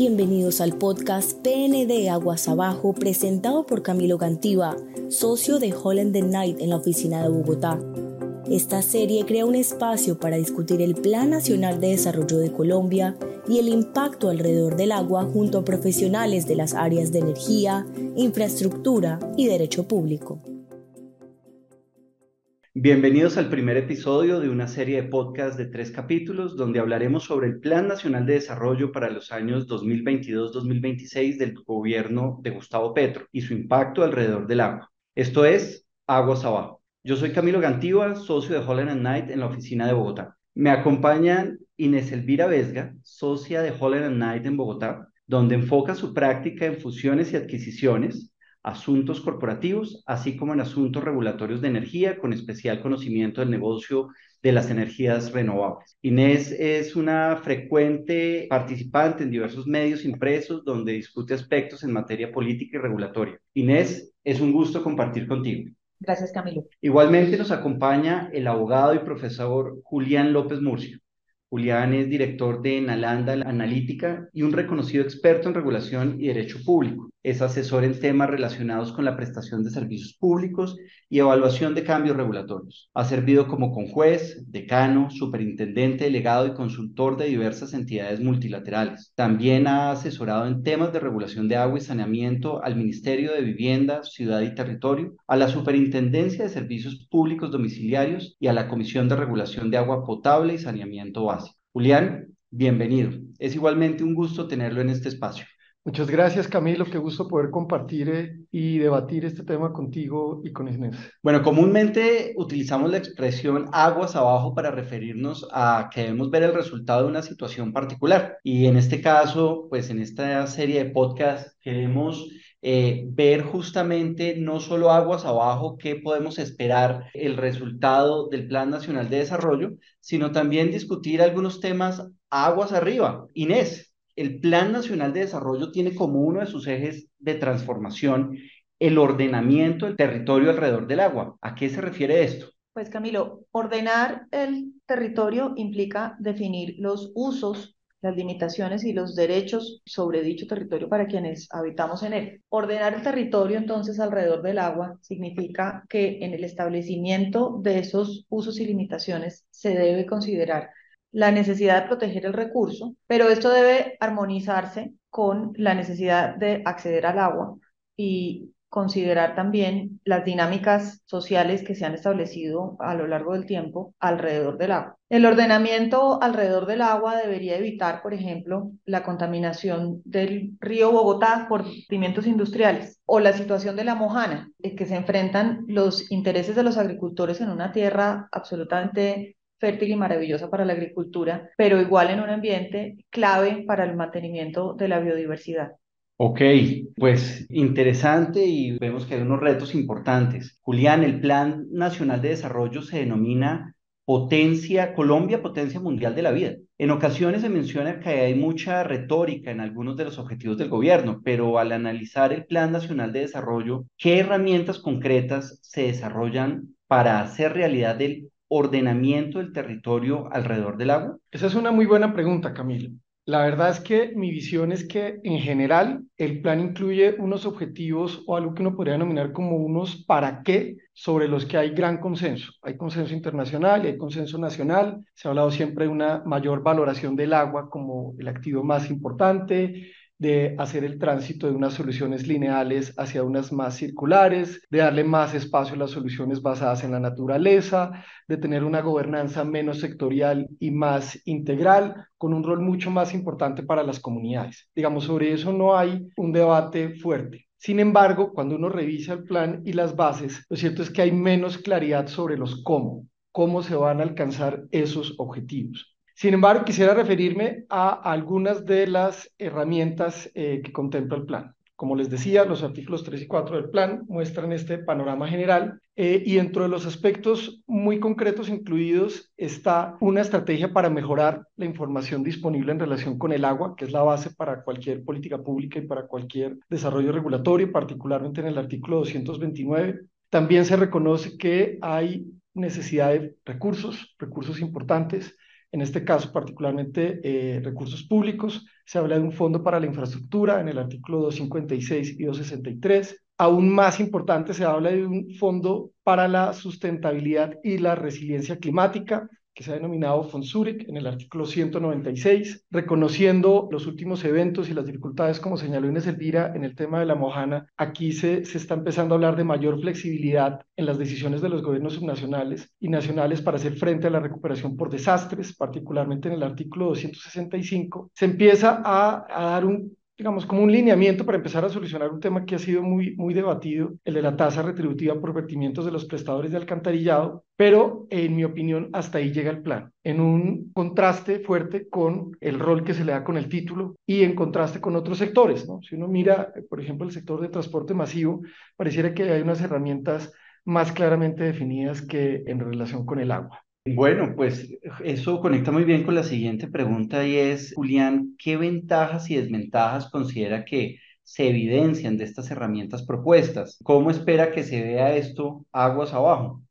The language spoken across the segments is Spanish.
bienvenidos al podcast PND Aguas Abajo presentado por Camilo Gantiva, socio de Holland the Night en la oficina de Bogotá. Esta serie crea un espacio para discutir el Plan Nacional de Desarrollo de Colombia y el impacto alrededor del agua junto a profesionales de las áreas de energía, infraestructura y derecho público. Bienvenidos al primer episodio de una serie de podcast de tres capítulos donde hablaremos sobre el Plan Nacional de Desarrollo para los años 2022-2026 del gobierno de Gustavo Petro y su impacto alrededor del agua. Esto es Aguas Abajo. Yo soy Camilo Gantiva, socio de Holland Knight en la oficina de Bogotá. Me acompañan Inés Elvira Vesga, socia de Holland Knight en Bogotá, donde enfoca su práctica en fusiones y adquisiciones asuntos corporativos, así como en asuntos regulatorios de energía, con especial conocimiento del negocio de las energías renovables. Inés es una frecuente participante en diversos medios impresos donde discute aspectos en materia política y regulatoria. Inés, es un gusto compartir contigo. Gracias, Camilo. Igualmente nos acompaña el abogado y profesor Julián López Murcia. Julián es director de Nalanda Analítica y un reconocido experto en regulación y derecho público. Es asesor en temas relacionados con la prestación de servicios públicos y evaluación de cambios regulatorios. Ha servido como conjuez, decano, superintendente, delegado y consultor de diversas entidades multilaterales. También ha asesorado en temas de regulación de agua y saneamiento al Ministerio de Vivienda, Ciudad y Territorio, a la Superintendencia de Servicios Públicos Domiciliarios y a la Comisión de Regulación de Agua Potable y Saneamiento Básico. Julián, bienvenido. Es igualmente un gusto tenerlo en este espacio. Muchas gracias, Camilo. Qué gusto poder compartir eh, y debatir este tema contigo y con Inés. Bueno, comúnmente utilizamos la expresión aguas abajo para referirnos a que debemos ver el resultado de una situación particular. Y en este caso, pues en esta serie de podcast queremos eh, ver justamente no solo aguas abajo qué podemos esperar el resultado del Plan Nacional de Desarrollo, sino también discutir algunos temas aguas arriba. Inés, el Plan Nacional de Desarrollo tiene como uno de sus ejes de transformación el ordenamiento del territorio alrededor del agua. ¿A qué se refiere esto? Pues Camilo, ordenar el territorio implica definir los usos, las limitaciones y los derechos sobre dicho territorio para quienes habitamos en él. Ordenar el territorio entonces alrededor del agua significa que en el establecimiento de esos usos y limitaciones se debe considerar la necesidad de proteger el recurso, pero esto debe armonizarse con la necesidad de acceder al agua y considerar también las dinámicas sociales que se han establecido a lo largo del tiempo alrededor del agua. El ordenamiento alrededor del agua debería evitar, por ejemplo, la contaminación del río Bogotá por pimientos industriales o la situación de la mojana, en que se enfrentan los intereses de los agricultores en una tierra absolutamente fértil y maravillosa para la agricultura, pero igual en un ambiente clave para el mantenimiento de la biodiversidad. Ok, pues interesante y vemos que hay unos retos importantes. Julián, el Plan Nacional de Desarrollo se denomina potencia, Colombia, potencia mundial de la vida. En ocasiones se menciona que hay mucha retórica en algunos de los objetivos del gobierno, pero al analizar el Plan Nacional de Desarrollo, ¿qué herramientas concretas se desarrollan para hacer realidad el ordenamiento del territorio alrededor del agua? Esa es una muy buena pregunta, Camilo. La verdad es que mi visión es que en general el plan incluye unos objetivos o algo que uno podría denominar como unos para qué sobre los que hay gran consenso. Hay consenso internacional y hay consenso nacional. Se ha hablado siempre de una mayor valoración del agua como el activo más importante, de hacer el tránsito de unas soluciones lineales hacia unas más circulares, de darle más espacio a las soluciones basadas en la naturaleza, de tener una gobernanza menos sectorial y más integral, con un rol mucho más importante para las comunidades. Digamos, sobre eso no hay un debate fuerte. Sin embargo, cuando uno revisa el plan y las bases, lo cierto es que hay menos claridad sobre los cómo, cómo se van a alcanzar esos objetivos. Sin embargo, quisiera referirme a algunas de las herramientas eh, que contempla el plan. Como les decía, los artículos 3 y 4 del plan muestran este panorama general eh, y dentro de los aspectos muy concretos incluidos está una estrategia para mejorar la información disponible en relación con el agua, que es la base para cualquier política pública y para cualquier desarrollo regulatorio, particularmente en el artículo 229. También se reconoce que hay necesidad de recursos, recursos importantes, en este caso particularmente eh, recursos públicos. Se habla de un fondo para la infraestructura en el artículo 256 y 263. Aún más importante, se habla de un fondo para la sustentabilidad y la resiliencia climática que se ha denominado FONSURIC en el artículo 196, reconociendo los últimos eventos y las dificultades, como señaló Inés Elvira, en el tema de la Mojana. Aquí se, se está empezando a hablar de mayor flexibilidad en las decisiones de los gobiernos subnacionales y nacionales para hacer frente a la recuperación por desastres, particularmente en el artículo 265. Se empieza a, a dar un digamos, como un lineamiento para empezar a solucionar un tema que ha sido muy, muy debatido, el de la tasa retributiva por vertimientos de los prestadores de alcantarillado, pero en mi opinión hasta ahí llega el plan, en un contraste fuerte con el rol que se le da con el título y en contraste con otros sectores, ¿no? Si uno mira, por ejemplo, el sector de transporte masivo, pareciera que hay unas herramientas más claramente definidas que en relación con el agua. Bueno, pues eso conecta muy bien con la siguiente pregunta y es, Julián, ¿qué ventajas y desventajas considera que se evidencian de estas herramientas propuestas? ¿Cómo espera que se vea esto aguas abajo?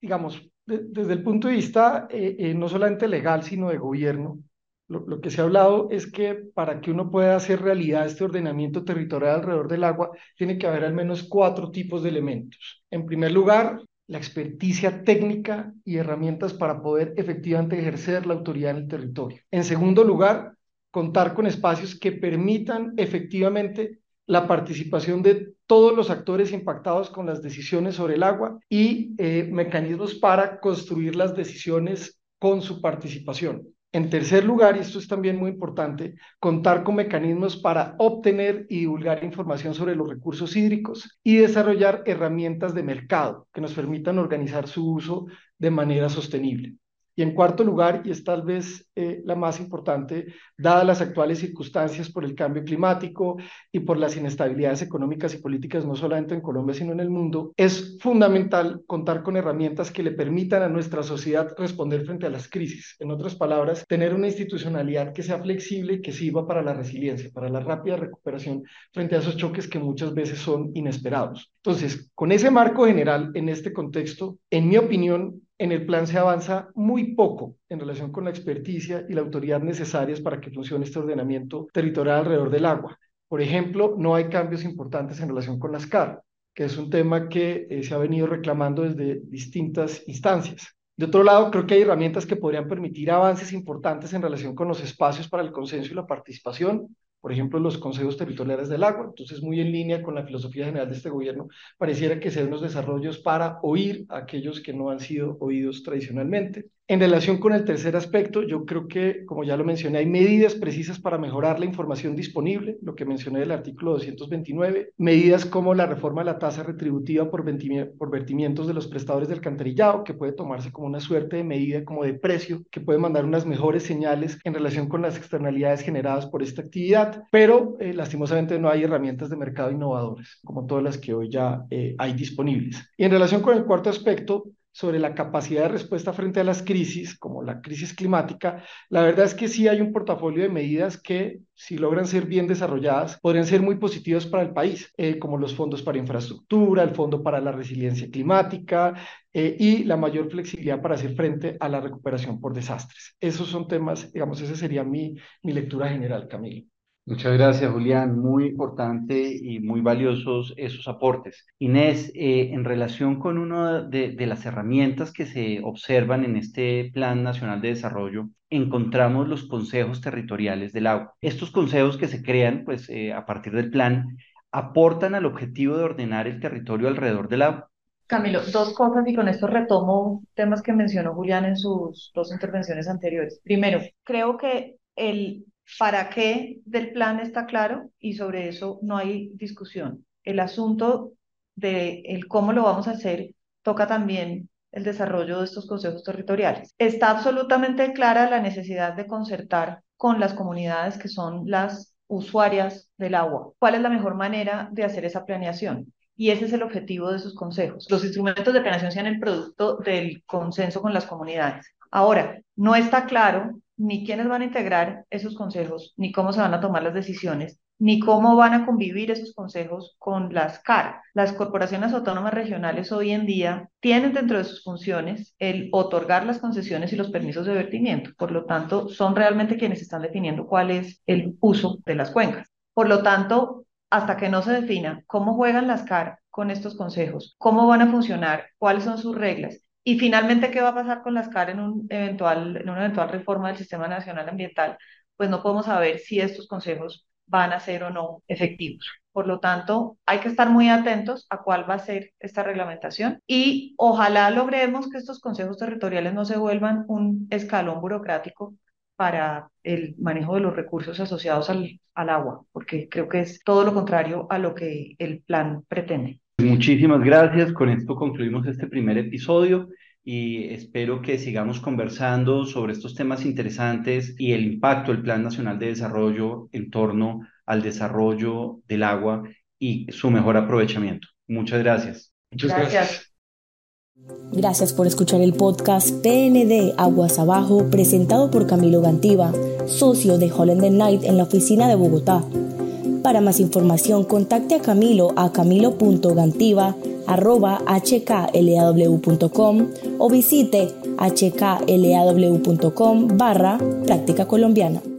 Digamos, desde el punto de vista eh, eh, no solamente legal, sino de gobierno, lo, lo, que se ha hablado es que para que uno pueda hacer realidad este ordenamiento territorial alrededor del agua, tiene que haber al menos cuatro tipos de elementos. En primer lugar, la experticia técnica y herramientas para poder efectivamente ejercer la autoridad en el territorio. En segundo lugar, contar con espacios que permitan efectivamente la participación de todos los actores impactados con las decisiones sobre el agua y eh, mecanismos para construir las decisiones con su participación. En tercer lugar, y esto es también muy importante, contar con mecanismos para obtener y divulgar información sobre los recursos hídricos y desarrollar herramientas de mercado que nos permitan organizar su uso de manera sostenible. Y en cuarto lugar, y es tal vez eh, la más importante, dadas las actuales circunstancias por el cambio climático y por las inestabilidades económicas y políticas, no solamente en Colombia, sino en el mundo, es fundamental contar con herramientas que le permitan a nuestra sociedad responder frente a las crisis. En otras palabras, tener una institucionalidad que sea flexible y que sirva para la resiliencia, para la rápida recuperación frente a esos choques que muchas veces son inesperados. Entonces, con ese marco general, en este contexto, en mi opinión, en el plan se avanza muy poco en relación con la experticia y la autoridad necesarias para que funcione este ordenamiento territorial alrededor del agua. Por ejemplo, no hay cambios importantes en relación con las CAR, que es un tema que eh, se ha venido reclamando desde distintas instancias. De otro lado, creo que hay herramientas que podrían permitir avances importantes en relación con los espacios para el consenso y la participación, por ejemplo, los consejos territoriales del agua. Entonces, muy en línea con la filosofía general de este gobierno, pareciera que sean unos desarrollos para oír a aquellos que no han sido oídos tradicionalmente. En relación con el tercer aspecto, yo creo que, como ya lo mencioné, hay medidas precisas para mejorar la información disponible, lo que mencioné del artículo 229, medidas como la reforma de la tasa retributiva por, vertimientos de los prestadores del alcantarillado, que puede tomarse como una suerte de medida como de precio, que puede mandar unas mejores señales en relación con las externalidades generadas por esta actividad, pero eh, lastimosamente no hay herramientas de mercado innovadoras, como todas las que hoy ya eh, hay disponibles. Y en relación con el cuarto aspecto, sobre la capacidad de respuesta frente a las crisis, como la crisis climática, la verdad es que sí hay un portafolio de medidas que, si logran ser bien desarrolladas, podrían ser muy positivas para el país, eh, como los fondos para infraestructura, el fondo para la resiliencia climática eh, y la mayor flexibilidad para hacer frente a la recuperación por desastres. Esos son temas, digamos, esa sería mi, mi lectura general, Camilo. Muchas gracias, Julián. Muy importante y muy valiosos esos aportes. Inés, eh, en relación con una de, las herramientas que se observan en este Plan Nacional de Desarrollo, encontramos los consejos territoriales del agua. Estos consejos que se crean, pues, eh, a partir del plan, aportan al objetivo de ordenar el territorio alrededor del agua. Camilo, dos cosas y con esto retomo temas que mencionó Julián en sus dos intervenciones anteriores. Primero, creo que el para qué del plan está claro y sobre eso no hay discusión. El asunto de cómo lo vamos a hacer toca también el desarrollo de estos consejos territoriales. Está absolutamente clara la necesidad de concertar con las comunidades que son las usuarias del agua. ¿Cuál es la mejor manera de hacer esa planeación? Y ese es el objetivo de esos consejos. Los instrumentos de planeación sean el producto del consenso con las comunidades. Ahora, no está claro ni quiénes van a integrar esos consejos, ni cómo se van a tomar las decisiones, ni cómo van a convivir esos consejos con las CAR. Las corporaciones autónomas regionales hoy en día tienen dentro de sus funciones el otorgar las concesiones y los permisos de vertimiento. Por lo tanto, son realmente quienes están definiendo cuál es el uso de las cuencas. Por lo tanto, hasta que no se defina cómo juegan las CAR con estos consejos, cómo van a funcionar, cuáles son sus reglas y finalmente qué va a pasar con las CAR en, un eventual, en una eventual reforma del Sistema Nacional Ambiental, pues no podemos saber si estos consejos van a ser o no efectivos. Por lo tanto, hay que estar muy atentos a cuál va a ser esta reglamentación y ojalá logremos que estos consejos territoriales no se vuelvan un escalón burocrático para el manejo de los recursos asociados al, al agua, porque creo que es todo lo contrario a lo que el plan pretende. Muchísimas gracias. Con esto concluimos este primer episodio y espero que sigamos conversando sobre estos temas interesantes y el impacto del Plan Nacional de Desarrollo en torno al desarrollo del agua y su mejor aprovechamiento. Muchas gracias. Muchas gracias. Gracias por escuchar el podcast PND Aguas Abajo presentado por Camilo Gantiva, socio de Holland Night en la oficina de Bogotá. Para más información contacte a Camilo a camilo.gantiva.hklaw.com o visite hklaw.com barra práctica colombiana.